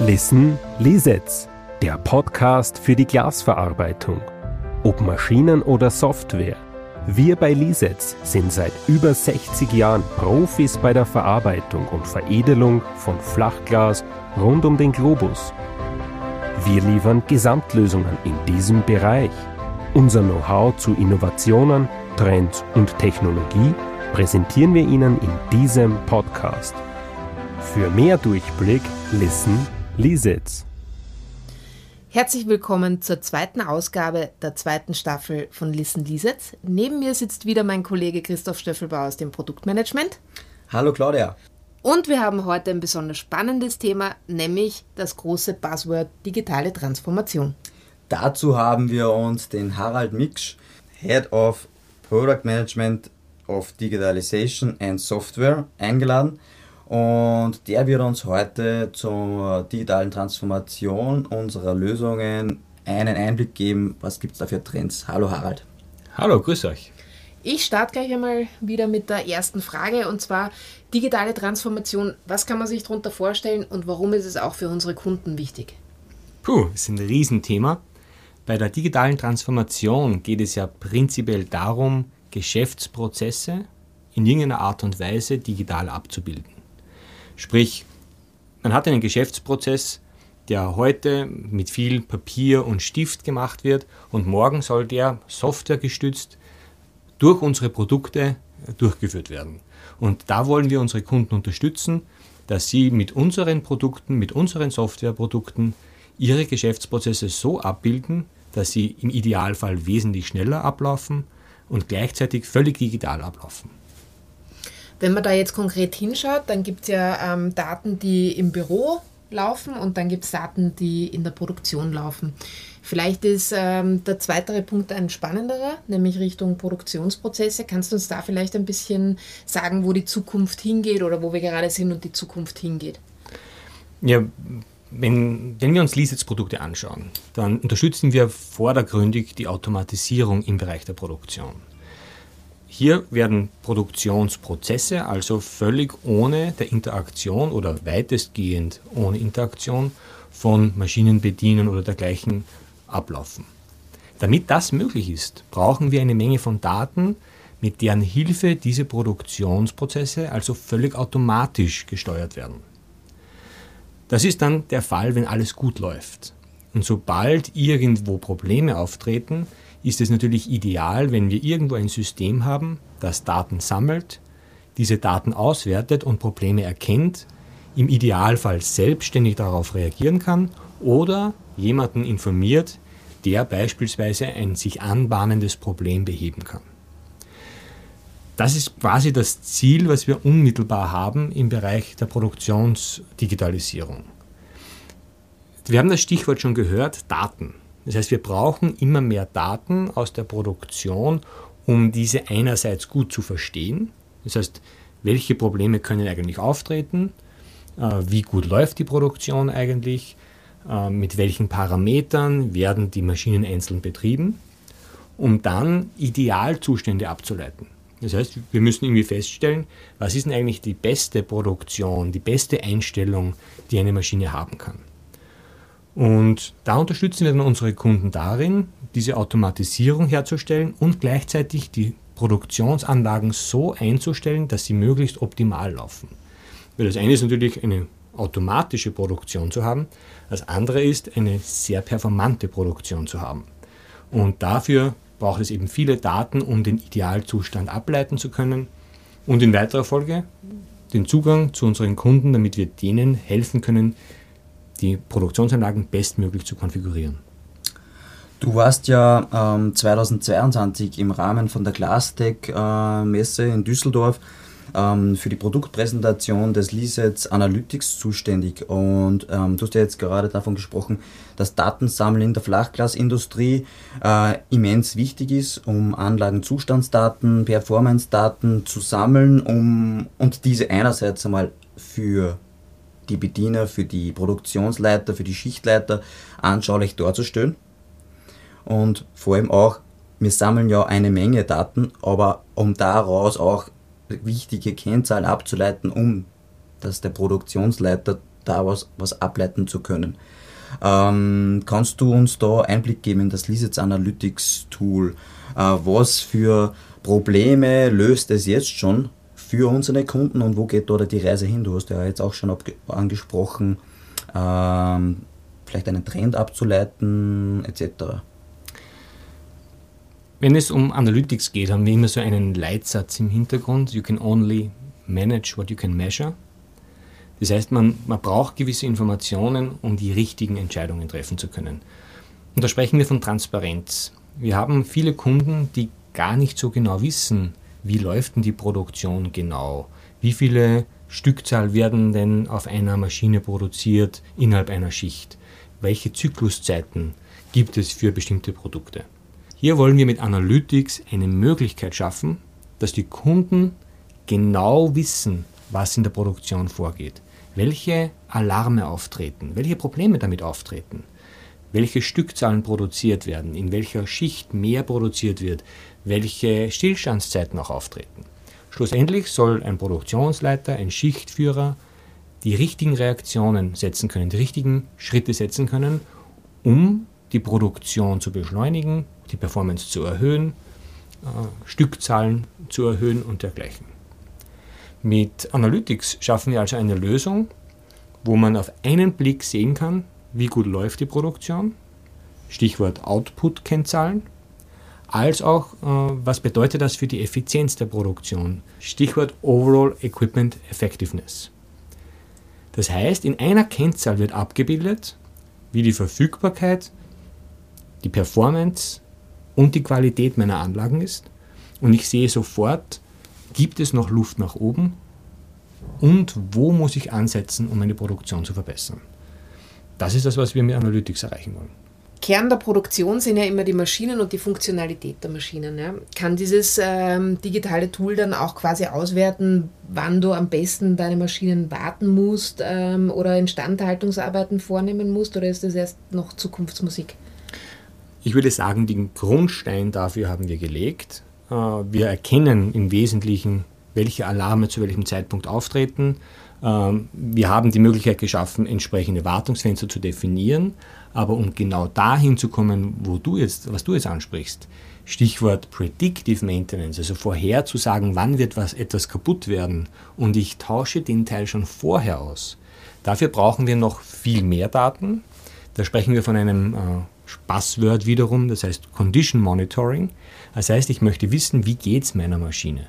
Listen Lisetz, der Podcast für die Glasverarbeitung. Ob Maschinen oder Software. Wir bei Lisetz sind seit über 60 Jahren Profis bei der Verarbeitung und Veredelung von Flachglas rund um den Globus. Wir liefern Gesamtlösungen in diesem Bereich. Unser Know-how zu Innovationen, Trends und Technologie präsentieren wir Ihnen in diesem Podcast. Für mehr Durchblick, Listen Lisitz. Herzlich willkommen zur zweiten Ausgabe der zweiten Staffel von Listen Lisitz. Neben mir sitzt wieder mein Kollege Christoph Stöffelbauer aus dem Produktmanagement. Hallo Claudia. Und wir haben heute ein besonders spannendes Thema, nämlich das große Buzzword digitale Transformation. Dazu haben wir uns den Harald Miksch, Head of Product Management of Digitalization and Software, eingeladen und der wird uns heute zur digitalen Transformation unserer Lösungen einen Einblick geben. Was gibt es da für Trends? Hallo Harald. Hallo, grüß euch. Ich starte gleich einmal wieder mit der ersten Frage und zwar digitale Transformation. Was kann man sich darunter vorstellen und warum ist es auch für unsere Kunden wichtig? Puh, das ist ein Riesenthema. Bei der digitalen Transformation geht es ja prinzipiell darum, Geschäftsprozesse in irgendeiner Art und Weise digital abzubilden. Sprich, man hat einen Geschäftsprozess, der heute mit viel Papier und Stift gemacht wird und morgen soll der softwaregestützt durch unsere Produkte durchgeführt werden. Und da wollen wir unsere Kunden unterstützen, dass sie mit unseren Produkten, mit unseren Softwareprodukten ihre Geschäftsprozesse so abbilden, dass sie im Idealfall wesentlich schneller ablaufen und gleichzeitig völlig digital ablaufen. Wenn man da jetzt konkret hinschaut, dann gibt es ja ähm, Daten, die im Büro laufen und dann gibt es Daten, die in der Produktion laufen. Vielleicht ist ähm, der zweite Punkt ein spannenderer, nämlich Richtung Produktionsprozesse. Kannst du uns da vielleicht ein bisschen sagen, wo die Zukunft hingeht oder wo wir gerade sind und die Zukunft hingeht? Ja, wenn, wenn wir uns Leasets-Produkte anschauen, dann unterstützen wir vordergründig die Automatisierung im Bereich der Produktion. Hier werden Produktionsprozesse also völlig ohne der Interaktion oder weitestgehend ohne Interaktion von Maschinen bedienen oder dergleichen ablaufen. Damit das möglich ist, brauchen wir eine Menge von Daten, mit deren Hilfe diese Produktionsprozesse also völlig automatisch gesteuert werden. Das ist dann der Fall, wenn alles gut läuft. Und sobald irgendwo Probleme auftreten, ist es natürlich ideal, wenn wir irgendwo ein System haben, das Daten sammelt, diese Daten auswertet und Probleme erkennt, im Idealfall selbstständig darauf reagieren kann oder jemanden informiert, der beispielsweise ein sich anbahnendes Problem beheben kann. Das ist quasi das Ziel, was wir unmittelbar haben im Bereich der Produktionsdigitalisierung. Wir haben das Stichwort schon gehört, Daten. Das heißt, wir brauchen immer mehr Daten aus der Produktion, um diese einerseits gut zu verstehen. Das heißt, welche Probleme können eigentlich auftreten, äh, wie gut läuft die Produktion eigentlich, äh, mit welchen Parametern werden die Maschinen einzeln betrieben, um dann Idealzustände abzuleiten. Das heißt, wir müssen irgendwie feststellen, was ist denn eigentlich die beste Produktion, die beste Einstellung, die eine Maschine haben kann. Und da unterstützen wir dann unsere Kunden darin, diese Automatisierung herzustellen und gleichzeitig die Produktionsanlagen so einzustellen, dass sie möglichst optimal laufen. Weil das eine ist natürlich eine automatische Produktion zu haben, das andere ist eine sehr performante Produktion zu haben. Und dafür braucht es eben viele Daten, um den Idealzustand ableiten zu können und in weiterer Folge den Zugang zu unseren Kunden, damit wir denen helfen können, die Produktionsanlagen bestmöglich zu konfigurieren. Du warst ja ähm, 2022 im Rahmen von der Glastech-Messe äh, in Düsseldorf ähm, für die Produktpräsentation des Lisets Analytics zuständig. Und ähm, du hast ja jetzt gerade davon gesprochen, dass Datensammeln in der Flachglasindustrie äh, immens wichtig ist, um Anlagenzustandsdaten, Performance-Daten zu sammeln um, und diese einerseits einmal für die Bediener, für die Produktionsleiter, für die Schichtleiter anschaulich darzustellen. Und vor allem auch, wir sammeln ja eine Menge Daten, aber um daraus auch wichtige Kennzahlen abzuleiten, um dass der Produktionsleiter da was, was ableiten zu können. Ähm, kannst du uns da Einblick geben in das Lisets Analytics Tool? Äh, was für Probleme löst es jetzt schon für unsere Kunden und wo geht da die Reise hin? Du hast ja jetzt auch schon angesprochen, ähm, vielleicht einen Trend abzuleiten etc. Wenn es um Analytics geht, haben wir immer so einen Leitsatz im Hintergrund. You can only manage what you can measure. Das heißt, man, man braucht gewisse Informationen, um die richtigen Entscheidungen treffen zu können. Und da sprechen wir von Transparenz. Wir haben viele Kunden, die gar nicht so genau wissen, wie läuft denn die Produktion genau, wie viele Stückzahl werden denn auf einer Maschine produziert innerhalb einer Schicht, welche Zykluszeiten gibt es für bestimmte Produkte. Hier wollen wir mit Analytics eine Möglichkeit schaffen, dass die Kunden genau wissen, was in der Produktion vorgeht. Welche Alarme auftreten, welche Probleme damit auftreten, welche Stückzahlen produziert werden, in welcher Schicht mehr produziert wird, welche Stillstandszeiten auch auftreten. Schlussendlich soll ein Produktionsleiter, ein Schichtführer die richtigen Reaktionen setzen können, die richtigen Schritte setzen können, um die Produktion zu beschleunigen, die Performance zu erhöhen, äh, Stückzahlen zu erhöhen und dergleichen. Mit Analytics schaffen wir also eine Lösung, wo man auf einen Blick sehen kann, wie gut läuft die Produktion, Stichwort Output-Kennzahlen, als auch, äh, was bedeutet das für die Effizienz der Produktion, Stichwort Overall Equipment Effectiveness. Das heißt, in einer Kennzahl wird abgebildet, wie die Verfügbarkeit, die Performance und die Qualität meiner Anlagen ist und ich sehe sofort, Gibt es noch Luft nach oben? Und wo muss ich ansetzen, um meine Produktion zu verbessern? Das ist das, was wir mit Analytics erreichen wollen. Kern der Produktion sind ja immer die Maschinen und die Funktionalität der Maschinen. Ja. Kann dieses ähm, digitale Tool dann auch quasi auswerten, wann du am besten deine Maschinen warten musst ähm, oder Instandhaltungsarbeiten vornehmen musst oder ist das erst noch Zukunftsmusik? Ich würde sagen, den Grundstein dafür haben wir gelegt. Äh, wir erkennen im Wesentlichen, welche Alarme zu welchem Zeitpunkt auftreten. Ähm, wir haben die Möglichkeit geschaffen, entsprechende Wartungsfenster zu definieren. Aber um genau dahin zu kommen, wo du jetzt, was du jetzt ansprichst, Stichwort Predictive Maintenance, also vorherzusagen, wann wird was, etwas kaputt werden und ich tausche den Teil schon vorher aus. Dafür brauchen wir noch viel mehr Daten. Da sprechen wir von einem äh, Spaßword wiederum, das heißt Condition Monitoring. Das heißt, ich möchte wissen, wie geht es meiner Maschine.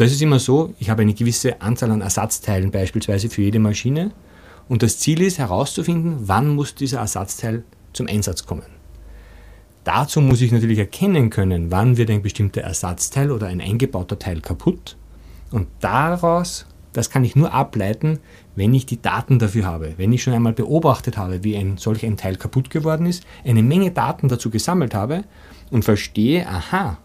Das ist immer so, ich habe eine gewisse Anzahl an Ersatzteilen beispielsweise für jede Maschine. Und das Ziel ist herauszufinden, wann muss dieser Ersatzteil zum Einsatz kommen. Dazu muss ich natürlich erkennen können, wann wird ein bestimmter Ersatzteil oder ein eingebauter Teil kaputt. Und daraus, das kann ich nur ableiten, wenn ich die Daten dafür habe, wenn ich schon einmal beobachtet habe, wie ein solch ein Teil kaputt geworden ist, eine Menge Daten dazu gesammelt habe und verstehe, aha,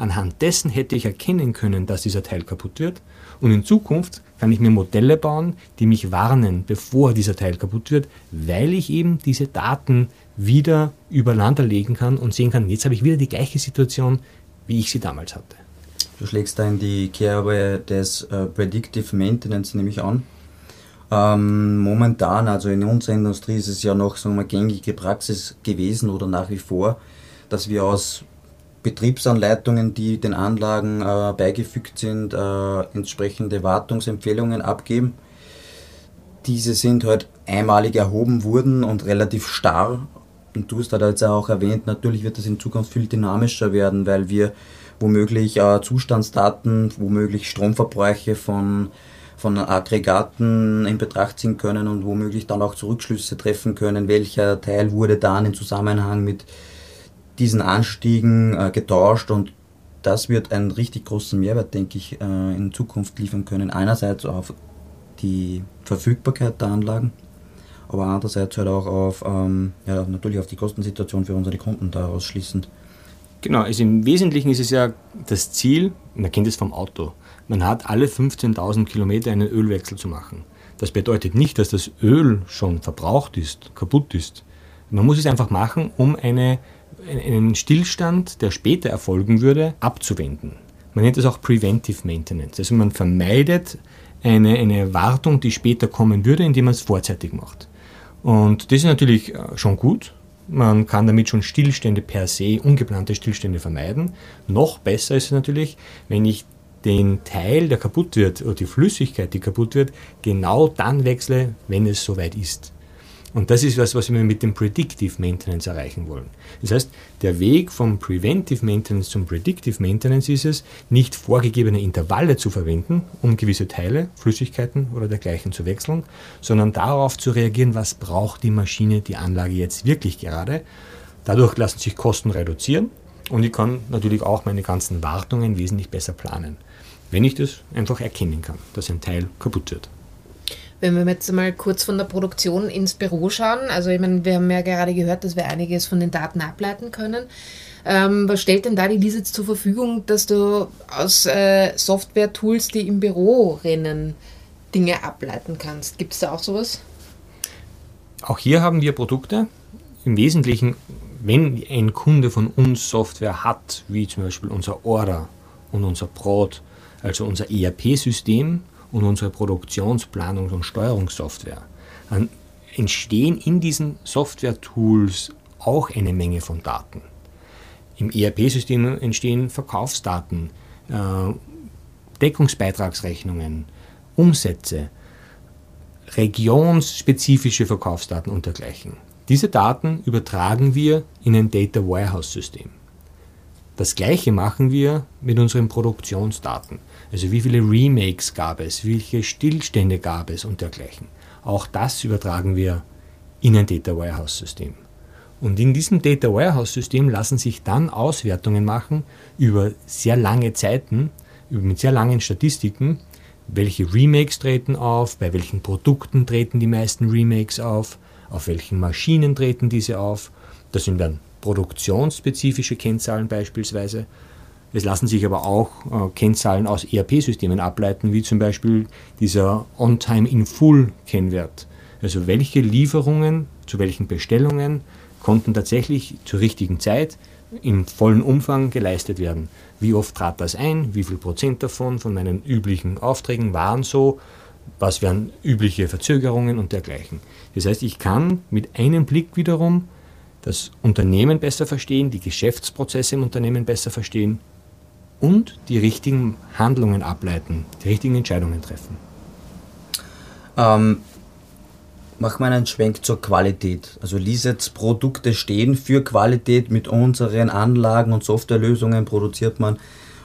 anhand dessen hätte ich erkennen können, dass dieser Teil kaputt wird. Und in Zukunft kann ich mir Modelle bauen, die mich warnen, bevor dieser Teil kaputt wird, weil ich eben diese Daten wieder übereinander legen kann und sehen kann, jetzt habe ich wieder die gleiche Situation, wie ich sie damals hatte. Du schlägst da in die Kerbe des äh, Predictive Maintenance nämlich an. Ähm, momentan, also in unserer Industrie ist es ja noch so eine gängige Praxis gewesen oder nach wie vor, dass wir aus Betriebsanleitungen, die den Anlagen äh, beigefügt sind, äh, entsprechende Wartungsempfehlungen abgeben. Diese sind halt einmalig erhoben wurden und relativ starr. Und du hast halt jetzt auch erwähnt, natürlich wird das in Zukunft viel dynamischer werden, weil wir womöglich äh, Zustandsdaten, womöglich Stromverbräuche von von Aggregaten in Betracht ziehen können und womöglich dann auch Zurückschlüsse treffen können, welcher Teil wurde dann in Zusammenhang mit diesen Anstiegen äh, getauscht und das wird einen richtig großen Mehrwert, denke ich, äh, in Zukunft liefern können. Einerseits auf die Verfügbarkeit der Anlagen, aber andererseits halt auch auf, ähm, ja, natürlich auf die Kostensituation für unsere Kunden daraus schließend. Genau, also im Wesentlichen ist es ja das Ziel, man kennt es vom Auto, man hat alle 15.000 Kilometer einen Ölwechsel zu machen. Das bedeutet nicht, dass das Öl schon verbraucht ist, kaputt ist. Man muss es einfach machen, um eine, einen Stillstand, der später erfolgen würde, abzuwenden. Man nennt es auch Preventive Maintenance. Also man vermeidet eine, eine Wartung, die später kommen würde, indem man es vorzeitig macht. Und das ist natürlich äh, schon gut. Man kann damit schon Stillstände per se, ungeplante Stillstände vermeiden. Noch besser ist es natürlich, wenn ich den Teil, der kaputt wird, oder die Flüssigkeit, die kaputt wird, genau dann wechsle, wenn es soweit ist. Und das ist was, was wir mit dem Predictive Maintenance erreichen wollen. Das heißt, der Weg vom Preventive Maintenance zum Predictive Maintenance ist es, nicht vorgegebene Intervalle zu verwenden, um gewisse Teile, Flüssigkeiten oder dergleichen zu wechseln, sondern darauf zu reagieren, was braucht die Maschine, die Anlage jetzt wirklich gerade. Dadurch lassen sich Kosten reduzieren und ich kann natürlich auch meine ganzen Wartungen wesentlich besser planen, wenn ich das einfach erkennen kann, dass ein Teil kaputt wird. Wenn wir jetzt mal kurz von der Produktion ins Büro schauen, also ich meine, wir haben ja gerade gehört, dass wir einiges von den Daten ableiten können. Ähm, was stellt denn da die Lisitz zur Verfügung, dass du aus äh, Software-Tools, die im Büro rennen, Dinge ableiten kannst? Gibt es da auch sowas? Auch hier haben wir Produkte. Im Wesentlichen, wenn ein Kunde von uns Software hat, wie zum Beispiel unser Order und unser Brot, also unser ERP-System, und unsere Produktionsplanungs- und Steuerungssoftware, dann entstehen in diesen Software-Tools auch eine Menge von Daten. Im ERP-System entstehen Verkaufsdaten, äh, Deckungsbeitragsrechnungen, Umsätze, regionsspezifische Verkaufsdaten und dergleichen. Diese Daten übertragen wir in ein Data Warehouse-System. Das gleiche machen wir mit unseren Produktionsdaten. Also wie viele Remakes gab es, welche Stillstände gab es und dergleichen. Auch das übertragen wir in ein Data Warehouse System. Und in diesem Data Warehouse System lassen sich dann Auswertungen machen über sehr lange Zeiten, mit sehr langen Statistiken, welche Remakes treten auf, bei welchen Produkten treten die meisten Remakes auf, auf welchen Maschinen treten diese auf. Das sind dann produktionsspezifische Kennzahlen beispielsweise es lassen sich aber auch äh, Kennzahlen aus ERP-Systemen ableiten, wie zum Beispiel dieser On-Time-in-Full-Kennwert. Also welche Lieferungen zu welchen Bestellungen konnten tatsächlich zur richtigen Zeit im vollen Umfang geleistet werden. Wie oft trat das ein? Wie viel Prozent davon von meinen üblichen Aufträgen waren so? Was wären übliche Verzögerungen und dergleichen? Das heißt, ich kann mit einem Blick wiederum das Unternehmen besser verstehen, die Geschäftsprozesse im Unternehmen besser verstehen und die richtigen Handlungen ableiten, die richtigen Entscheidungen treffen. Ähm, machen wir einen Schwenk zur Qualität. Also Lisets Produkte stehen für Qualität. Mit unseren Anlagen und Softwarelösungen produziert man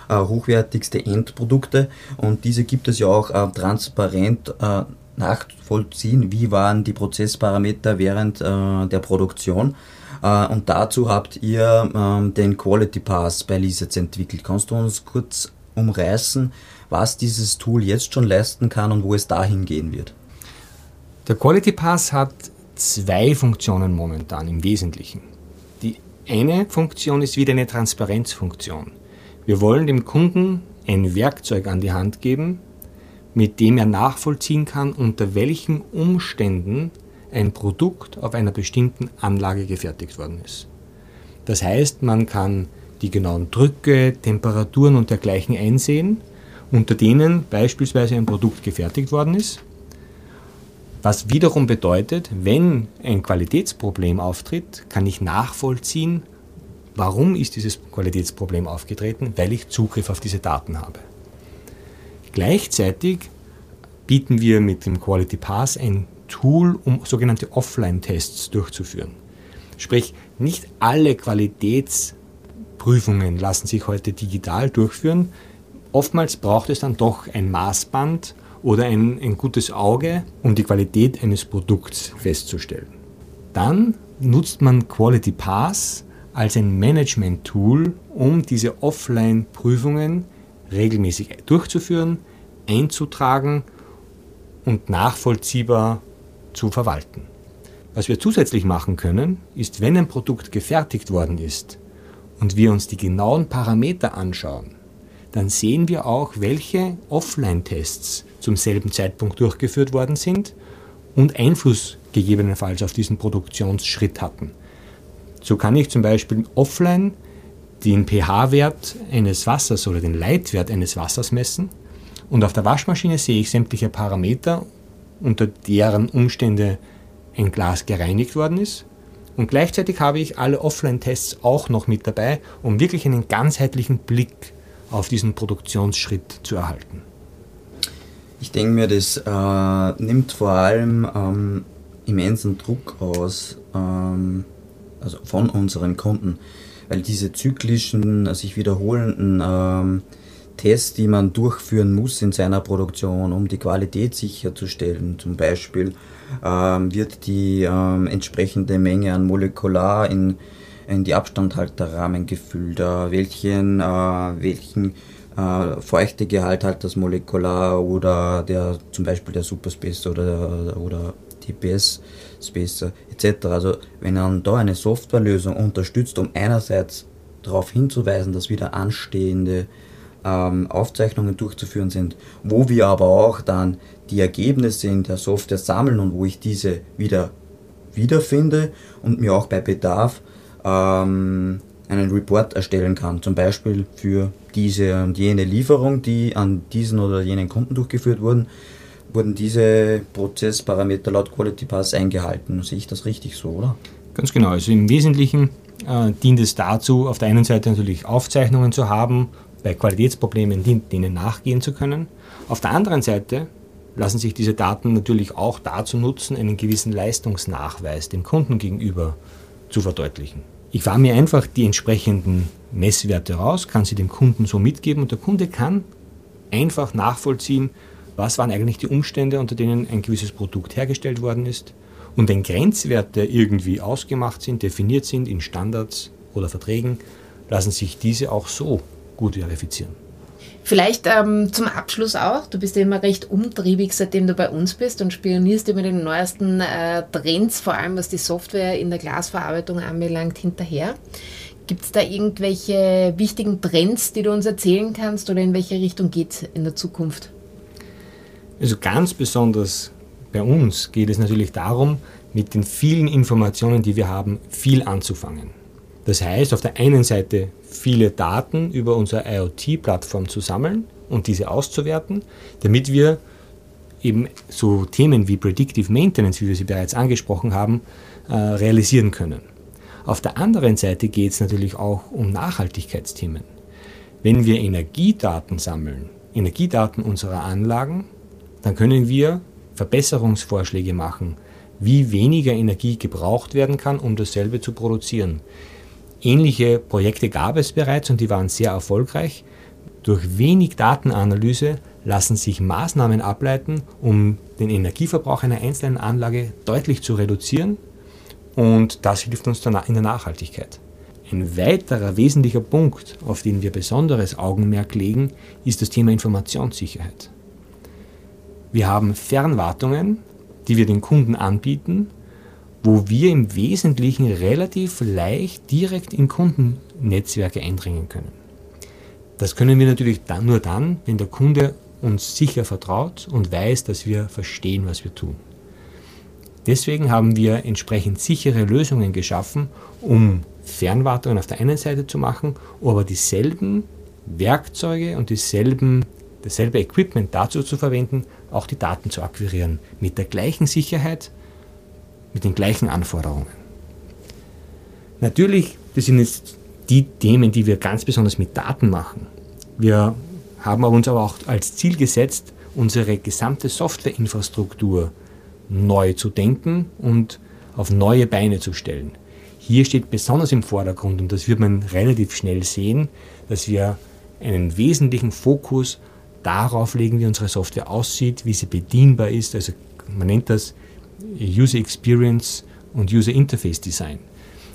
äh, hochwertigste Endprodukte und diese gibt es ja auch äh, transparent äh, nachvollziehen, wie waren die Prozessparameter während äh, der Produktion. Äh, und dazu habt ihr ähm, den Quality Pass bei Lisets entwickelt. Kannst du uns kurz umreißen, was dieses Tool jetzt schon leisten kann und wo es dahin gehen wird? Der Quality Pass hat zwei Funktionen momentan im Wesentlichen. Die eine Funktion ist wieder eine Transparenzfunktion. Wir wollen dem Kunden ein Werkzeug an die Hand geben, mit dem er nachvollziehen kann, unter welchen Umständen ein Produkt auf einer bestimmten Anlage gefertigt worden ist. Das heißt, man kann die genauen Drücke, Temperaturen und dergleichen einsehen, unter denen beispielsweise ein Produkt gefertigt worden ist. Was wiederum bedeutet, wenn ein Qualitätsproblem auftritt, kann ich nachvollziehen, warum ist dieses Qualitätsproblem aufgetreten, weil ich Zugriff auf diese Daten habe. Gleichzeitig bieten wir mit dem Quality Pass ein Tool, um sogenannte Offline-Tests durchzuführen. Sprich, nicht alle Qualitätsprüfungen lassen sich heute digital durchführen. Oftmals braucht es dann doch ein Maßband oder ein, ein gutes Auge, um die Qualität eines Produkts festzustellen. Dann nutzt man Quality Pass als ein Management-Tool, um diese Offline-Prüfungen regelmäßig durchzuführen, einzutragen und nachvollziehbar zu verwalten. Was wir zusätzlich machen können, ist, wenn ein Produkt gefertigt worden ist und wir uns die genauen Parameter anschauen, dann sehen wir auch, welche Offline-Tests zum selben Zeitpunkt durchgeführt worden sind und Einfluss gegebenenfalls auf diesen Produktionsschritt hatten. So kann ich zum Beispiel offline den pH-Wert eines Wassers oder den Leitwert eines Wassers messen Und auf der Waschmaschine sehe ich sämtliche Parameter, unter deren Umstände ein Glas gereinigt worden ist. Und gleichzeitig habe ich alle Offline-Tests auch noch mit dabei, um wirklich einen ganzheitlichen Blick auf diesen Produktionsschritt zu erhalten. Ich denke mir, das äh, nimmt vor allem ähm, immensen Druck aus, ähm, also von unseren Kunden, weil diese zyklischen, sich wiederholenden ähm, Tests, die man durchführen muss in seiner Produktion, um die Qualität sicherzustellen, zum Beispiel ähm, wird die ähm, entsprechende Menge an Molekular in, in die Abstandhalterrahmen gefüllt, äh, welchen, äh, welchen äh, Feuchtegehalt hat das Molekular oder der zum Beispiel der Superspacer oder, oder TPS Spacer etc. Also wenn man da eine Softwarelösung unterstützt, um einerseits darauf hinzuweisen, dass wieder anstehende ähm, Aufzeichnungen durchzuführen sind, wo wir aber auch dann die Ergebnisse in der Software sammeln und wo ich diese wieder wiederfinde und mir auch bei Bedarf ähm, einen Report erstellen kann, zum Beispiel für diese und jene Lieferung, die an diesen oder jenen Kunden durchgeführt wurden, wurden diese Prozessparameter laut Quality Pass eingehalten. Sehe ich das richtig so, oder? Ganz genau. Also im Wesentlichen äh, dient es dazu, auf der einen Seite natürlich Aufzeichnungen zu haben, bei Qualitätsproblemen denen nachgehen zu können. Auf der anderen Seite lassen sich diese Daten natürlich auch dazu nutzen, einen gewissen Leistungsnachweis dem Kunden gegenüber zu verdeutlichen. Ich fahre mir einfach die entsprechenden Messwerte raus, kann sie dem Kunden so mitgeben und der Kunde kann einfach nachvollziehen, was waren eigentlich die Umstände, unter denen ein gewisses Produkt hergestellt worden ist. Und wenn Grenzwerte irgendwie ausgemacht sind, definiert sind in Standards oder Verträgen, lassen sich diese auch so gut verifizieren. Vielleicht ähm, zum Abschluss auch, du bist ja immer recht umtriebig, seitdem du bei uns bist und spionierst immer den neuesten äh, Trends, vor allem was die Software in der Glasverarbeitung anbelangt, hinterher. Gibt es da irgendwelche wichtigen Trends, die du uns erzählen kannst oder in welche Richtung geht es in der Zukunft? Also ganz besonders bei uns geht es natürlich darum, mit den vielen Informationen, die wir haben, viel anzufangen. Das heißt, auf der einen Seite viele Daten über unsere IoT-Plattform zu sammeln und diese auszuwerten, damit wir eben so Themen wie Predictive Maintenance, wie wir sie bereits angesprochen haben, äh, realisieren können. Auf der anderen Seite geht es natürlich auch um Nachhaltigkeitsthemen. Wenn wir Energiedaten sammeln, Energiedaten unserer Anlagen, dann können wir Verbesserungsvorschläge machen, wie weniger Energie gebraucht werden kann, um dasselbe zu produzieren. Ähnliche Projekte gab es bereits und die waren sehr erfolgreich. Durch wenig Datenanalyse lassen sich Maßnahmen ableiten, um den Energieverbrauch einer einzelnen Anlage deutlich zu reduzieren und das hilft uns in der Nachhaltigkeit. Ein weiterer wesentlicher Punkt, auf den wir besonderes Augenmerk legen, ist das Thema Informationssicherheit. Wir haben Fernwartungen, die wir den Kunden anbieten, wo wir im Wesentlichen relativ leicht direkt in Kundennetzwerke eindringen können. Das können wir natürlich dann, nur dann, wenn der Kunde uns sicher vertraut und weiß, dass wir verstehen, was wir tun. Deswegen haben wir entsprechend sichere Lösungen geschaffen, um Fernwartungen auf der einen Seite zu machen, aber dieselben Werkzeuge und dieselben dasselbe Equipment dazu zu verwenden, auch die Daten zu akquirieren. Mit der gleichen Sicherheit, mit den gleichen Anforderungen. Natürlich, das sind jetzt die Themen, die wir ganz besonders mit Daten machen. Wir haben uns aber auch als Ziel gesetzt, unsere gesamte Softwareinfrastruktur neu zu denken und auf neue Beine zu stellen. Hier steht besonders im Vordergrund, und das wird man relativ schnell sehen, dass wir einen wesentlichen Fokus darauf legen, wie unsere Software aussieht, wie sie bedienbar ist. Also man nennt das User Experience und User Interface Design.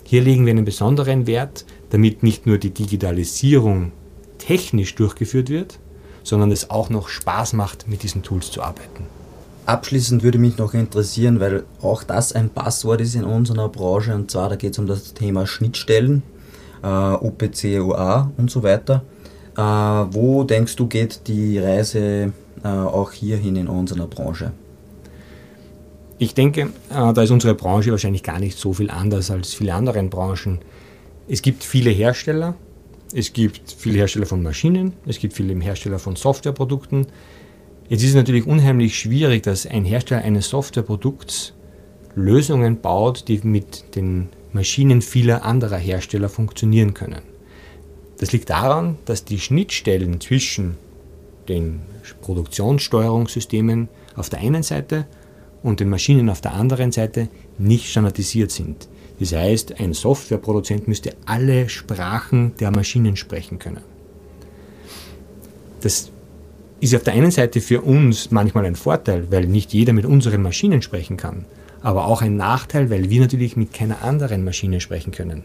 Hier legen wir einen besonderen Wert, damit nicht nur die Digitalisierung technisch durchgeführt wird, sondern es auch noch Spaß macht, mit diesen Tools zu arbeiten. Abschließend würde mich noch interessieren, weil auch das ein Passwort ist in unserer Branche, und zwar da geht es um das Thema Schnittstellen, äh, OPC, OA und so weiter. Äh, wo denkst du, geht die Reise äh, auch hierhin in unserer Branche? Ich denke, äh, da ist unsere Branche wahrscheinlich gar nicht so viel anders als viele andere Branchen. Es gibt viele Hersteller, es gibt viele Hersteller von Maschinen, es gibt viele Hersteller von Softwareprodukten. Jetzt ist es natürlich unheimlich schwierig, dass ein Hersteller eines Softwareprodukts Lösungen baut, die mit den Maschinen vieler anderer Hersteller funktionieren können. Das liegt daran, dass die Schnittstellen zwischen den Produktionssteuerungssystemen auf der einen Seite und den Maschinen auf der anderen Seite nicht standardisiert sind. Das heißt, ein Softwareproduzent müsste alle Sprachen der Maschinen sprechen können. Das ist auf der einen Seite für uns manchmal ein Vorteil, weil nicht jeder mit unseren Maschinen sprechen kann, aber auch ein Nachteil, weil wir natürlich mit keiner anderen Maschine sprechen können,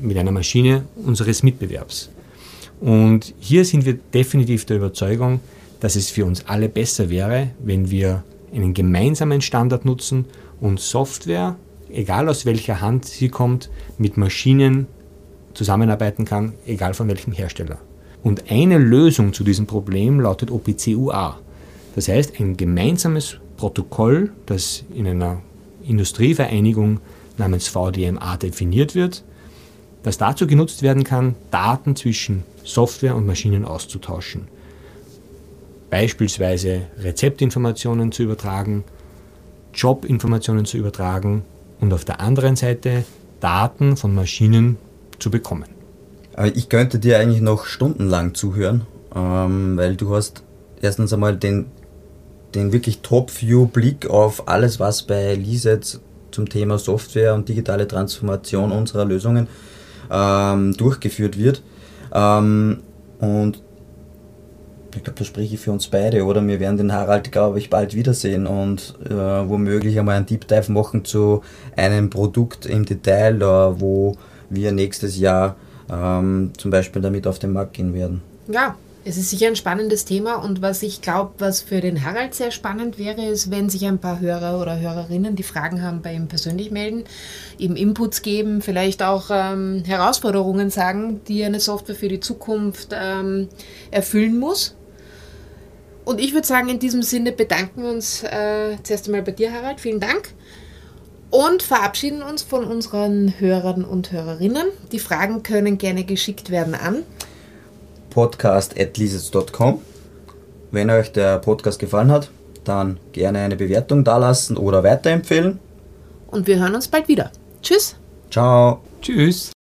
mit einer Maschine unseres Mitbewerbs. Und hier sind wir definitiv der Überzeugung, dass es für uns alle besser wäre, wenn wir einen gemeinsamen Standard nutzen und Software, egal aus welcher Hand sie kommt, mit Maschinen zusammenarbeiten kann, egal von welchem Hersteller. Und eine Lösung zu diesem Problem lautet OPC-UA. Das heißt, ein gemeinsames Protokoll, das in einer Industrievereinigung namens VDMA definiert wird, das dazu genutzt werden kann, Daten zwischen Software und Maschinen auszutauschen. Beispielsweise Rezeptinformationen zu übertragen, Jobinformationen zu übertragen und auf der anderen Seite Daten von Maschinen zu bekommen. Ich könnte dir eigentlich noch stundenlang zuhören, ähm, weil du hast erstens einmal den, den wirklich Top-View-Blick auf alles, was bei Liset zum Thema Software und digitale Transformation unserer Lösungen ähm, durchgeführt wird. Ähm, und ich glaube, da spreche ich für uns beide, oder? Wir werden den Harald, glaube ich, bald wiedersehen und äh, womöglich einmal einen Deep Dive machen zu einem Produkt im Detail, äh, wo wir nächstes Jahr ähm, zum Beispiel damit auf den Markt gehen werden. Ja, es ist sicher ein spannendes Thema und was ich glaube, was für den Harald sehr spannend wäre, ist, wenn sich ein paar Hörer oder Hörerinnen, die Fragen haben, bei ihm persönlich melden, ihm Inputs geben, vielleicht auch ähm, Herausforderungen sagen, die eine Software für die Zukunft ähm, erfüllen muss. Und ich würde sagen, in diesem Sinne bedanken wir uns äh, zuerst einmal bei dir, Harald. Vielen Dank und verabschieden uns von unseren Hörern und Hörerinnen. Die Fragen können gerne geschickt werden an podcast.lisets.com. Wenn euch der Podcast gefallen hat, dann gerne eine Bewertung dalassen oder weiterempfehlen. Und wir hören uns bald wieder. Tschüss. Ciao. Tschüss.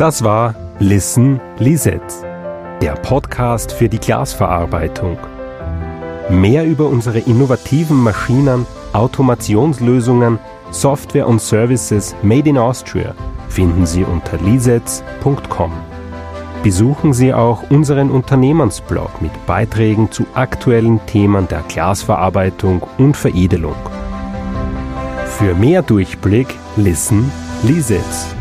Das war Listen Lisets, der Podcast für die Glasverarbeitung. Mehr über unsere innovativen Maschinen, Automationslösungen, Software und Services made in Austria finden Sie unter lisets.com. Besuchen Sie auch unseren Unternehmensblog mit Beiträgen zu aktuellen Themen der Glasverarbeitung und Veredelung. Für mehr Durchblick listen Lisets.